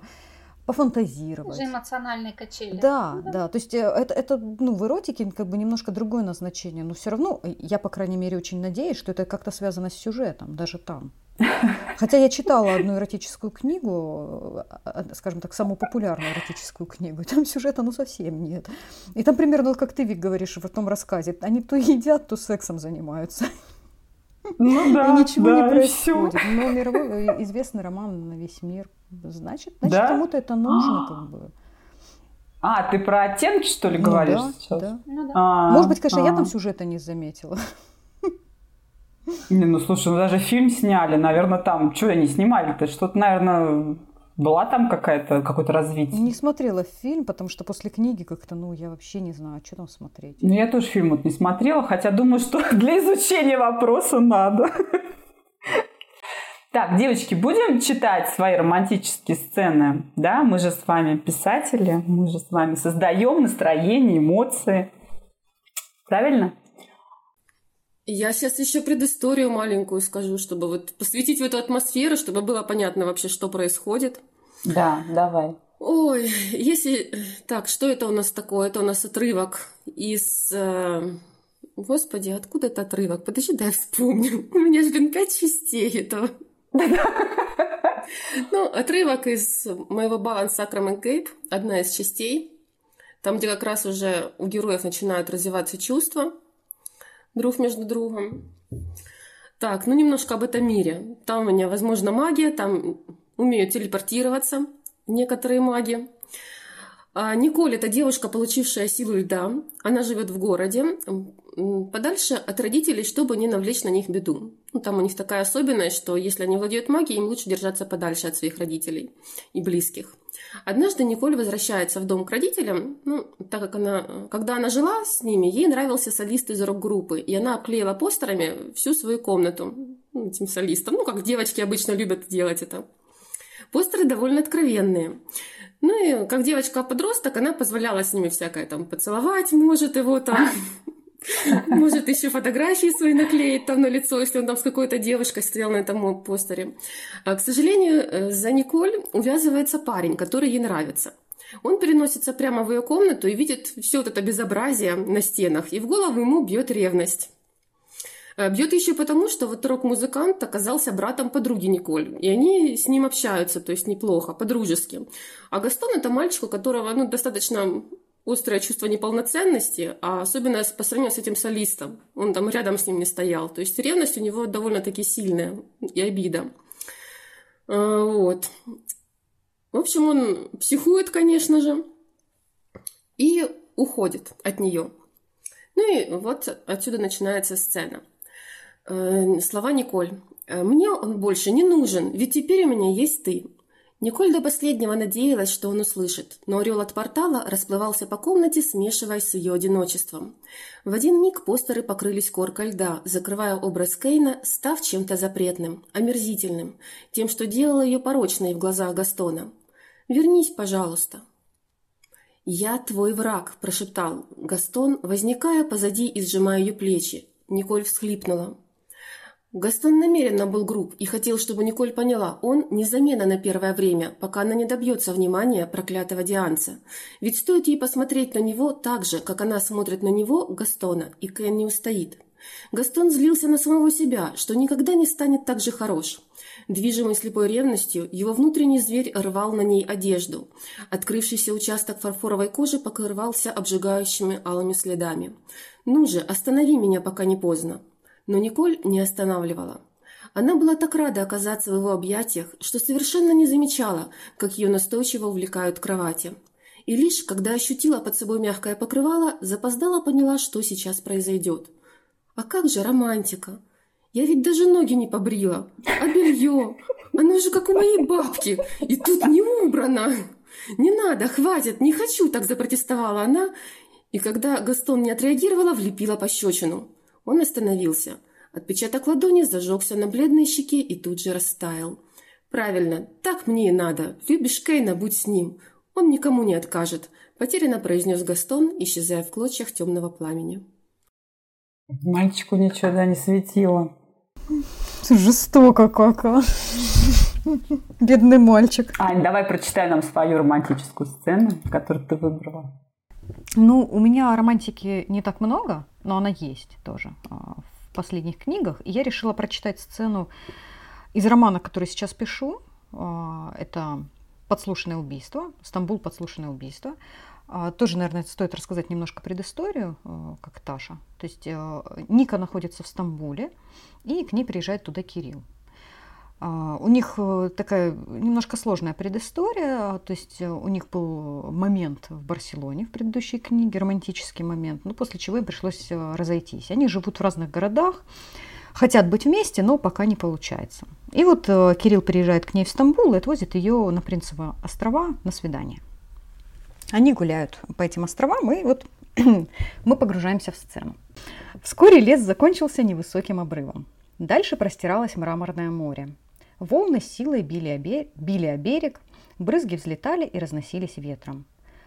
пофантазировать. Уже эмоциональные качели. Да, ну, да, да. То есть э, это, это ну, в эротике как бы немножко другое назначение, но все равно э, я, по крайней мере, очень надеюсь, что это как-то связано с сюжетом, даже там. <laughs> Хотя я читала одну эротическую книгу, э, скажем так, самую популярную эротическую книгу, там сюжета ну совсем нет. И там примерно, как ты, Вик, говоришь в том рассказе, они то едят, то сексом занимаются. Ну да, и ничего да, не происходит. Но мировой известный роман на весь мир. Значит, значит да? кому-то это нужно как бы. А, ты про оттенки, что ли, ну, говоришь да, сейчас? Да. Ну, да. А, Может быть, конечно, а. я там сюжета не заметила. Не, ну слушай, ну даже фильм сняли, наверное, там, что они снимали-то? Что-то, наверное, была там какая-то, какое-то развитие? Не смотрела фильм, потому что после книги как-то, ну, я вообще не знаю, что там смотреть. Ну, я тоже фильм вот не смотрела, хотя думаю, что <laughs> для изучения вопроса надо. Так, девочки, будем читать свои романтические сцены, да? Мы же с вами писатели, мы же с вами создаем настроение, эмоции. Правильно? Я сейчас еще предысторию маленькую скажу, чтобы вот посвятить в эту атмосферу, чтобы было понятно вообще, что происходит. Да, давай. Ой, если... Так, что это у нас такое? Это у нас отрывок из... Э, господи, откуда это отрывок? Подожди, дай вспомню. <laughs> У меня же, блин, пять частей этого. <laughs> Ну, отрывок из моего баланса Сакрамен Кейп, одна из частей, там, где как раз уже у героев начинают развиваться чувства друг между другом. Так, ну немножко об этом мире. Там у меня, возможно, магия, там умеют телепортироваться некоторые маги. А Николь – это девушка, получившая силу льда. Она живет в городе, подальше от родителей, чтобы не навлечь на них беду. Ну, там у них такая особенность, что если они владеют магией, им лучше держаться подальше от своих родителей и близких. Однажды Николь возвращается в дом к родителям, ну, так как она, когда она жила с ними, ей нравился солист из рок-группы, и она обклеила постерами всю свою комнату ну, этим солистом, ну, как девочки обычно любят делать это. Постеры довольно откровенные. Ну и как девочка-подросток, она позволяла с ними всякое там поцеловать, может, его там <laughs> может еще фотографии свои наклеить там на лицо, если он там с какой-то девушкой стоял на этом постере. А, к сожалению, э, за Николь увязывается парень, который ей нравится. Он переносится прямо в ее комнату и видит все вот это безобразие на стенах, и в голову ему бьет ревность. Э, Бьет еще потому, что вот рок-музыкант оказался братом подруги Николь, и они с ним общаются, то есть неплохо, по-дружески. А Гастон это мальчик, у которого ну, достаточно острое чувство неполноценности, а особенно по сравнению с этим солистом. Он там рядом с ним не стоял. То есть ревность у него довольно-таки сильная и обида. Э, вот. В общем, он психует, конечно же, и уходит от нее. Ну и вот отсюда начинается сцена – Э, слова Николь. «Э, «Мне он больше не нужен, ведь теперь у меня есть ты». Николь до последнего надеялась, что он услышит, но орел от портала расплывался по комнате, смешиваясь с ее одиночеством. В один миг постеры покрылись коркой льда, закрывая образ Кейна, став чем-то запретным, омерзительным, тем, что делало ее порочной в глазах Гастона. «Вернись, пожалуйста». «Я твой враг», – прошептал Гастон, возникая позади и сжимая ее плечи. Николь всхлипнула. Гастон намеренно был груб и хотел, чтобы Николь поняла, он не замена на первое время, пока она не добьется внимания проклятого Дианца. Ведь стоит ей посмотреть на него так же, как она смотрит на него, Гастона, и Кен не устоит. Гастон злился на самого себя, что никогда не станет так же хорош. Движимый слепой ревностью, его внутренний зверь рвал на ней одежду. Открывшийся участок фарфоровой кожи покрывался обжигающими алыми следами. «Ну же, останови меня, пока не поздно!» Но Николь не останавливала. Она была так рада оказаться в его объятиях, что совершенно не замечала, как ее настойчиво увлекают к кровати. И лишь, когда ощутила под собой мягкое покрывало, запоздала поняла, что сейчас произойдет. А как же романтика? Я ведь даже ноги не побрила. А белье? Оно же как у моей бабки. И тут не убрано. Не надо, хватит, не хочу, так запротестовала она И когда Гастон не отреагировала, влепила пощечину. Он остановился. Отпечаток ладони зажегся на бледной щеке и тут же растаял. «Правильно, так мне и надо. Любишь Кейна, будь с ним. Он никому не откажет», – потерянно произнес Гастон, исчезая в клочьях темного пламени. Мальчику ничего да не светило. Жестоко как, а. Бедный мальчик. Ань, давай прочитай нам свою романтическую сцену, которую ты выбрала. Ну, у меня романтики не так много, но она есть тоже а, в последних книгах. И я решила прочитать сцену из романа, который сейчас пишу. А, это «Подслушанное убийство», «Стамбул. Подслушанное убийство». А, тоже, наверное, стоит рассказать немножко предысторию, как Таша. То есть Ника находится в Стамбуле, и к ней приезжает туда Кирилл. А, у них э, такая немножко сложная предыстория, то есть э, у них был момент в Барселоне в предыдущей книге, романтический момент, ну, после чего им пришлось э, разойтись. Они живут в разных городах, хотят быть вместе, но пока не получается. И вот Кирилл приезжает к ней в Стамбул и отвозит ее на Принцево острова на свидание. Они гуляют по этим островам, и вот <clears throat> мы погружаемся в сцену. Вскоре лес закончился невысоким обрывом. Дальше простиралось мраморное море. Волны силой били о, берег, били о берег, брызги взлетали и разносились ветром.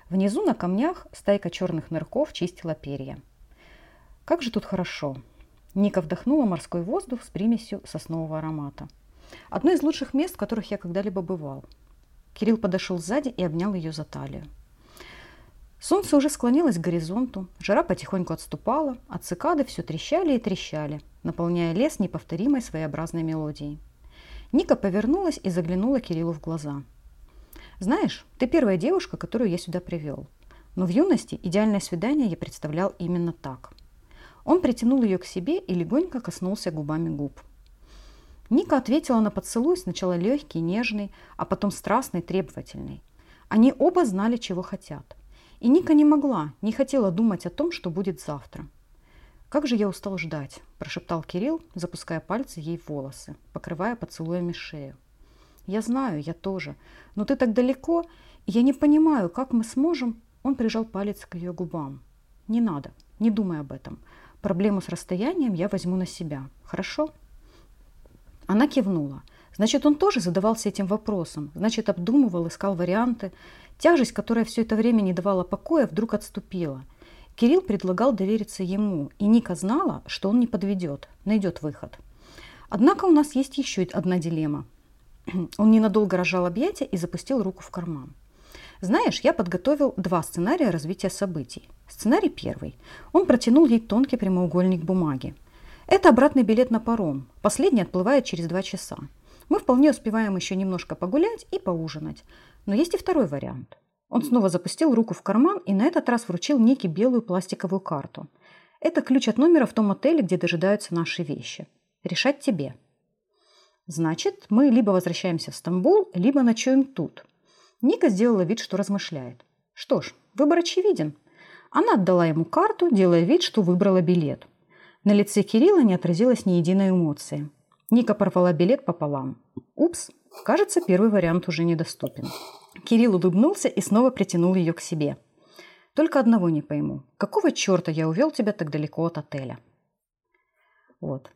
Внизу на камнях стайка черных нырков чистила перья. Как же тут хорошо. Ника вдохнула морской воздух с примесью соснового аромата. Одно из лучших мест, в которых я когда-либо бывал. Кирилл подошел сзади и обнял ее за талию. Солнце уже склонилось к горизонту, жара потихоньку отступала, а цикады все трещали и трещали, наполняя лес неповторимой своеобразной мелодией. Ника повернулась и заглянула Кириллу в глаза. «Знаешь, ты первая девушка, которую я сюда привел. Но в юности идеальное свидание я представлял именно так». Он притянул ее к себе и легонько коснулся губами губ. Ника ответила на поцелуй сначала легкий, нежный, а потом страстный, требовательный. Они оба знали, чего хотят. И Ника не могла, не хотела думать о том, что будет завтра – «Как же я устал ждать», – прошептал Кирилл, запуская пальцы ей в волосы, покрывая поцелуями шею. «Я знаю, я тоже. Но ты так далеко, и я не понимаю, как мы сможем...» Он прижал палец к ее губам. «Не надо, не думай об этом. Проблему с расстоянием я возьму на себя. Хорошо?» Она кивнула. Значит, он тоже задавался этим вопросом. Значит, обдумывал, искал варианты. Тяжесть, которая все это время не давала покоя, вдруг отступила – Кирилл предлагал довериться ему, и Ника знала, что он не подведет, найдет выход. Однако у нас есть еще одна дилемма. Он ненадолго разжал объятия и запустил руку в карман. Знаешь, я подготовил два сценария развития событий. Сценарий первый. Он протянул ей тонкий прямоугольник бумаги. Это обратный билет на паром. Последний отплывает через два часа. Мы вполне успеваем еще немножко погулять и поужинать. Но есть и второй вариант. Он снова запустил руку в карман и на этот раз вручил Нике белую пластиковую карту. Это ключ от номера в том отеле, где дожидаются наши вещи. Решать тебе. Значит, мы либо возвращаемся в Стамбул, либо ночуем тут. Ника сделала вид, что размышляет. Что ж, выбор очевиден. Она отдала ему карту, делая вид, что выбрала билет. На лице Кирилла не отразилось ни единой эмоции. Ника порвала билет пополам. Упс, кажется, первый вариант уже недоступен. Кирилл улыбнулся и снова притянул ее к себе. Только одного не пойму. Какого черта я увел тебя так далеко от отеля? Вот.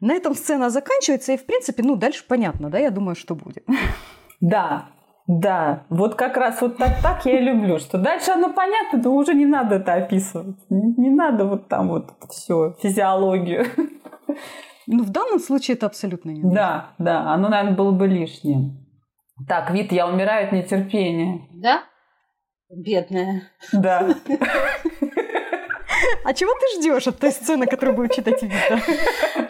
На этом сцена заканчивается, и, в принципе, ну, дальше понятно, да, я думаю, что будет. Да, да, вот как раз вот так, так я и люблю, что дальше оно понятно, но уже не надо это описывать. Не, не надо вот там вот все, физиологию. Ну, в данном случае это абсолютно не нужно. Да, да, оно, наверное, было бы лишним. Так, вид, я умираю от нетерпения. Да? Бедная. Да. А чего ты ждешь от той сцены, которую будет читать Вита?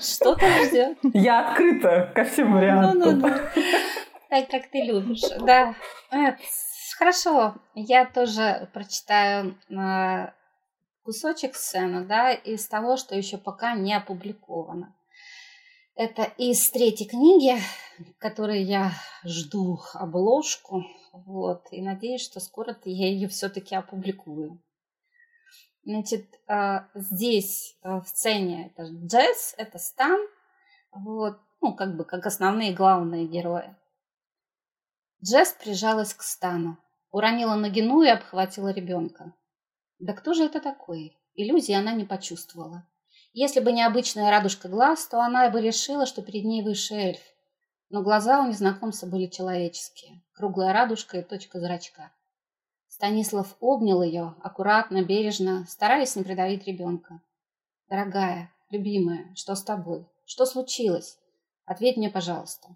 Что ты ждешь? Я открыта ко всем вариантам. Ну, ну, ну. Так, как ты любишь. Да. Хорошо. Я тоже прочитаю э, кусочек сцены, да, из того, что еще пока не опубликовано. Это из третьей книги, которой я жду обложку. Вот, и надеюсь, что скоро я ее все-таки опубликую. Значит, а, здесь а, в сцене это Джесс, это Стан, вот, ну, как бы как основные главные герои. Джесс прижалась к Стану, уронила ногину и обхватила ребенка. Да кто же это такой? Иллюзии она не почувствовала. Если бы не обычная радужка глаз, то она бы решила, что перед ней высший эльф. Но глаза у незнакомца были человеческие. Круглая радужка и точка зрачка. Станислав обнял ее, аккуратно, бережно, стараясь не придавить ребенка. «Дорогая, любимая, что с тобой? Что случилось? Ответь мне, пожалуйста».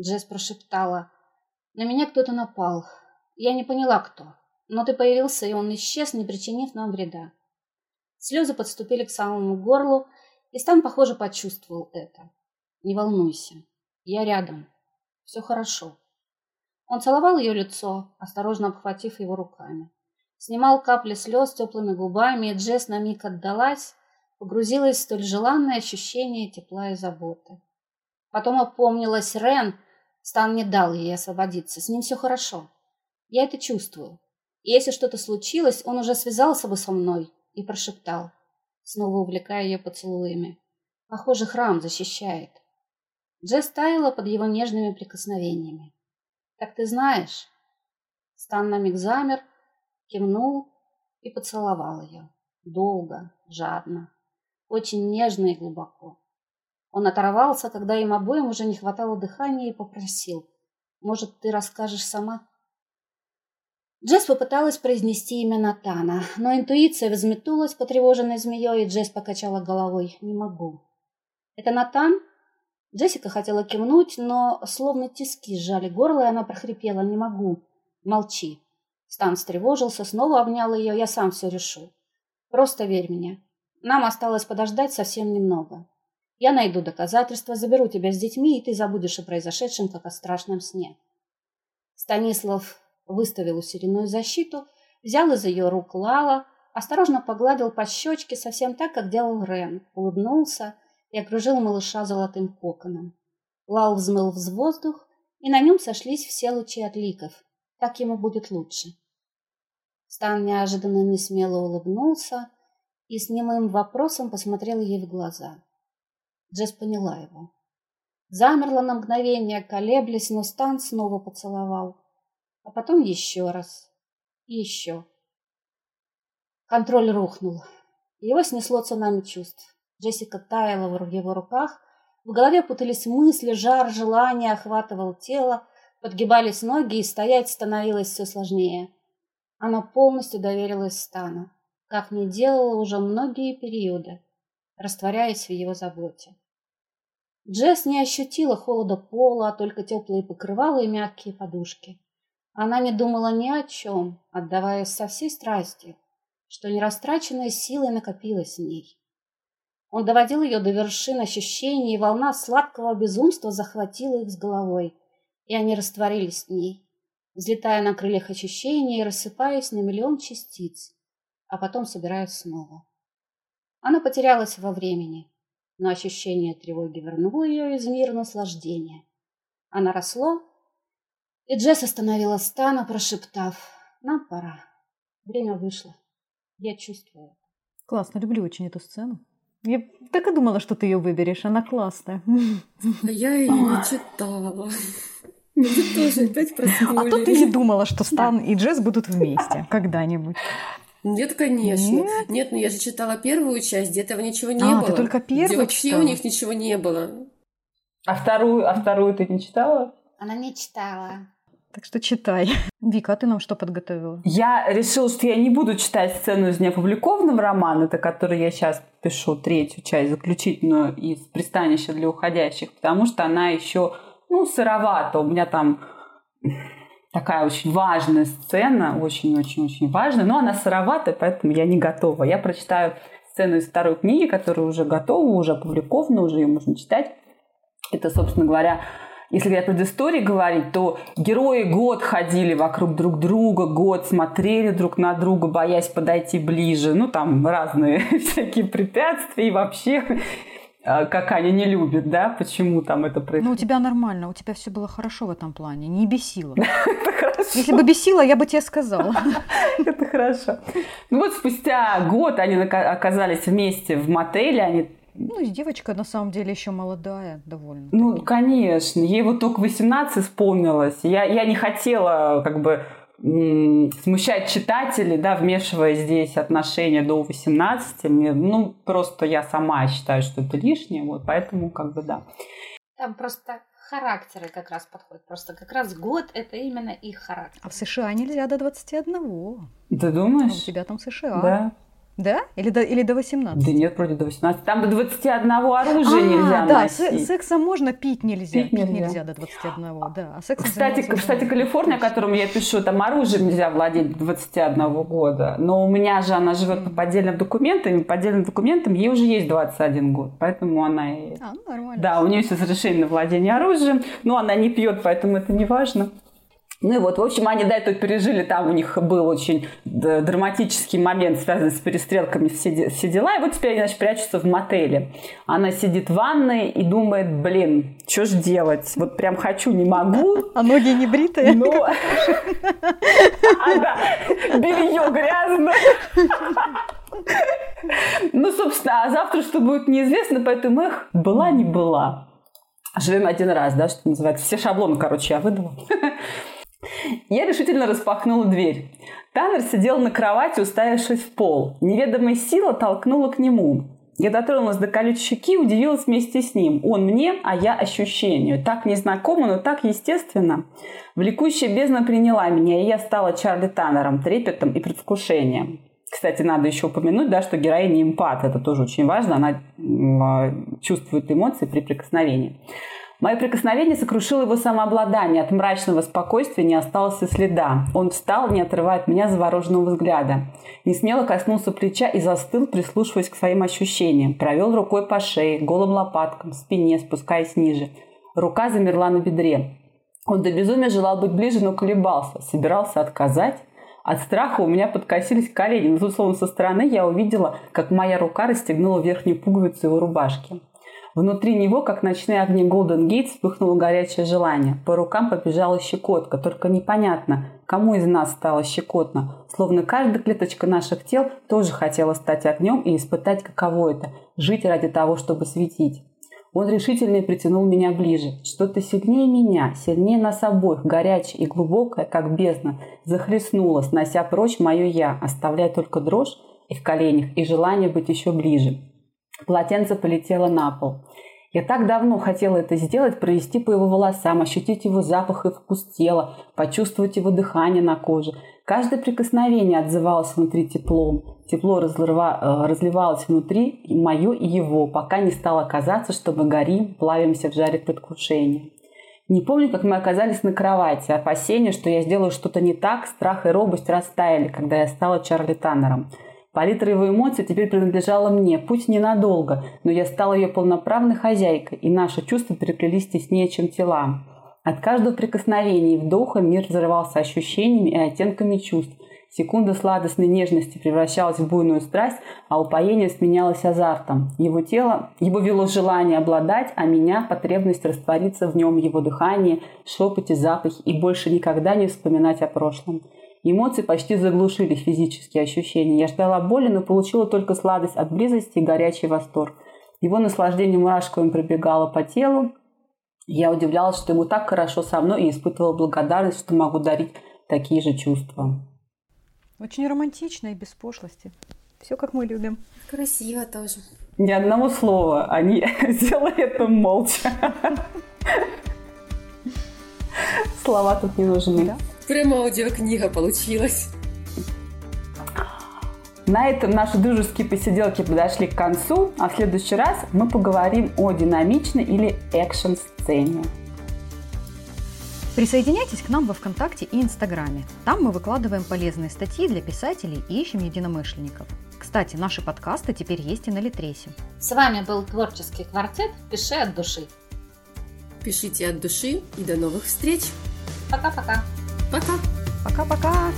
Джесс прошептала. «На меня кто-то напал. Я не поняла, кто. Но ты появился, и он исчез, не причинив нам вреда. Слезы подступили к самому горлу, и Стан, похоже, почувствовал это. «Не волнуйся, я рядом. Все хорошо». Он целовал ее лицо, осторожно обхватив его руками. Снимал капли слез теплыми губами, и Джесс на миг отдалась, погрузилась в столь желанное ощущение тепла и заботы. Потом опомнилась Рен, Стан не дал ей освободиться, с ним все хорошо. Я это чувствую. И если что-то случилось, он уже связался бы со мной, и прошептал, снова увлекая ее поцелуями. Похоже, храм защищает. Джесс таяла под его нежными прикосновениями. «Так ты знаешь?» Стан на миг замер, кивнул и поцеловал ее. Долго, жадно, очень нежно и глубоко. Он оторвался, когда им обоим уже не хватало дыхания, и попросил. «Может, ты расскажешь сама?» Джесс попыталась произнести имя Натана, но интуиция взметнулась потревоженной змеей, и Джесс покачала головой. «Не могу». «Это Натан?» Джессика хотела кивнуть, но словно тиски сжали горло, и она прохрипела. «Не могу. Молчи». Стан встревожился, снова обнял ее. «Я сам все решу. Просто верь мне. Нам осталось подождать совсем немного. Я найду доказательства, заберу тебя с детьми, и ты забудешь о произошедшем, как о страшном сне». Станислав выставил усиленную защиту, взял из ее рук Лала, осторожно погладил по щечке, совсем так, как делал Рен, улыбнулся и окружил малыша золотым коконом. Лал взмыл в воздух, и на нем сошлись все лучи отликов. Так ему будет лучше. Стан неожиданно несмело улыбнулся и с немым вопросом посмотрел ей в глаза. Джесс поняла его. Замерла на мгновение, колеблясь, но Стан снова поцеловал а потом еще раз и еще. Контроль рухнул. Его снесло цунами чувств. Джессика таяла в его руках, в голове путались мысли, жар, желание охватывал тело, подгибались ноги, и стоять становилось все сложнее. Она полностью доверилась Стану, как не делала уже многие периоды, растворяясь в его заботе. Джесс не ощутила холода пола, а только теплые покрывала и мягкие подушки. Она не думала ни о чем, отдаваясь со всей страстью, что нерастраченная сила накопилась в ней. Он доводил ее до вершин ощущений, и волна сладкого безумства захватила их с головой, и они растворились в ней, взлетая на крыльях ощущений и рассыпаясь на миллион частиц, а потом собираясь снова. Она потерялась во времени, но ощущение тревоги вернуло ее из мира наслаждения. Она росло и Джесс остановила Стана, прошептав, нам пора. Время вышло. Я чувствую. Классно, люблю очень эту сцену. Я так и думала, что ты ее выберешь, она классная. А я ее не читала. Мы тоже опять А то ты не думала, что Стан и Джесс будут вместе когда-нибудь. Нет, конечно. Нет? Нет, но я же читала первую часть, где этого ничего не а, было. ты только первую Где вообще читала? у них ничего не было. А вторую, а вторую ты не читала? Она не читала. Так что читай. <laughs> Вика, а ты нам что подготовила? Я решила, что я не буду читать сцену из неопубликованного романа, это который я сейчас пишу, третью часть, заключительную из «Пристанища для уходящих», потому что она еще, ну, сыровата. У меня там <laughs> такая очень важная сцена, очень-очень-очень важная, но она сыровата, поэтому я не готова. Я прочитаю сцену из второй книги, которая уже готова, уже опубликована, уже ее можно читать. Это, собственно говоря, если говоря предыстории говорить, то герои год ходили вокруг друг друга, год смотрели друг на друга, боясь подойти ближе. Ну, там разные <laughs> всякие препятствия и вообще э, как Аня не любит, да, почему там это происходит. Ну, у тебя нормально, у тебя все было хорошо в этом плане, не бесило. <laughs> Если бы бесило, я бы тебе сказала. <laughs> Это хорошо. Ну вот спустя год они оказались вместе в мотеле, они ну, и девочка на самом деле еще молодая довольно. Ну, конечно. Ей вот только 18 исполнилось. Я, я не хотела как бы смущать читателей, да, вмешивая здесь отношения до 18, ну, просто я сама считаю, что это лишнее, вот, поэтому, как бы, да. Там просто характеры как раз подходят. Просто как раз год – это именно их характер. А в США нельзя до 21. Ты думаешь? А у тебя там США. Да. Да? Или до, или до 18? Да нет, вроде до 18. Там до 21 оружия а, нельзя да, носить. сексом можно, пить нельзя. Пить нельзя. нельзя до 21, да. А сексом кстати, кстати, Калифорния, о котором я пишу, там оружием нельзя владеть до 21 года. Но у меня же она живет по поддельным документам, и по поддельным документам ей уже есть 21 год. Поэтому она... А, ну, нормально. Да, у нее есть разрешение на владение оружием, но она не пьет, поэтому это не важно. Ну и вот, в общем, они до этого пережили, там у них был очень драматический момент, связанный с перестрелками, все, все дела, и вот теперь они, значит, прячутся в мотеле. Она сидит в ванной и думает, блин, что ж делать? Вот прям хочу, не могу. А ноги не бритые? Ну, а, белье грязное. Ну, собственно, а завтра что будет неизвестно, поэтому их была не была. Живем один раз, да, что называется. Все шаблоны, короче, я выдала. Я решительно распахнула дверь. Таннер сидел на кровати, уставившись в пол. Неведомая сила толкнула к нему. Я дотронулась до колючей щеки, удивилась вместе с ним. Он мне, а я ощущению. Так незнакомо, но так естественно. Влекущая бездна приняла меня, и я стала Чарли Таннером, трепетом и предвкушением. Кстати, надо еще упомянуть, да, что героиня эмпат. Это тоже очень важно. Она а, чувствует эмоции при прикосновении. Мое прикосновение сокрушило его самообладание. От мрачного спокойствия не осталось и следа. Он встал, не отрывая от меня завороженного взгляда. Не смело коснулся плеча и застыл, прислушиваясь к своим ощущениям. Провел рукой по шее, голым лопаткам, спине, спускаясь ниже. Рука замерла на бедре. Он до безумия желал быть ближе, но колебался. Собирался отказать. От страха у меня подкосились колени, но тут, словно со стороны, я увидела, как моя рука расстегнула верхнюю пуговицу его рубашки. Внутри него, как ночные огни Голден Гейт, вспыхнуло горячее желание. По рукам побежала щекотка, только непонятно, кому из нас стало щекотно. Словно каждая клеточка наших тел тоже хотела стать огнем и испытать, каково это – жить ради того, чтобы светить. Он решительно притянул меня ближе. Что-то сильнее меня, сильнее нас обоих, горячее и глубокое, как бездна, захлестнуло, снося прочь мое «я», оставляя только дрожь и в коленях, и желание быть еще ближе. Полотенце полетело на пол. Я так давно хотела это сделать, провести по его волосам, ощутить его запах и вкус тела, почувствовать его дыхание на коже. Каждое прикосновение отзывалось внутри теплом. Тепло э, разливалось внутри, и мое и его, пока не стало казаться, что мы горим, плавимся в жаре предвкушения. Не помню, как мы оказались на кровати. Опасения, что я сделаю что-то не так, страх и робость растаяли, когда я стала Чарли Таннером – Палитра его эмоций теперь принадлежала мне, пусть ненадолго, но я стала ее полноправной хозяйкой, и наши чувства переплелись теснее, чем тела. От каждого прикосновения и вдоха мир взрывался ощущениями и оттенками чувств. Секунда сладостной нежности превращалась в буйную страсть, а упоение сменялось азартом. Его тело, его вело желание обладать, а меня – потребность раствориться в нем, его дыхание, шепоте, запахе и больше никогда не вспоминать о прошлом. Эмоции почти заглушили физические ощущения. Я ждала боли, но получила только сладость от близости и горячий восторг. Его наслаждение мурашками пробегало по телу. Я удивлялась, что ему так хорошо со мной и испытывала благодарность, что могу дарить такие же чувства. Очень романтично и без пошлости. Все как мы любим. Красиво тоже. Ни одного слова. Они <laughs> сделали это молча. <laughs> Слова тут не нужны. Да? Прям аудиокнига получилась. На этом наши дружеские посиделки подошли к концу, а в следующий раз мы поговорим о динамичной или экшн-сцене. Присоединяйтесь к нам во ВКонтакте и Инстаграме. Там мы выкладываем полезные статьи для писателей и ищем единомышленников. Кстати, наши подкасты теперь есть и на Литресе. С вами был творческий квартет «Пиши от души». Пишите от души и до новых встреч. Пока-пока. Пока. Пока-пока.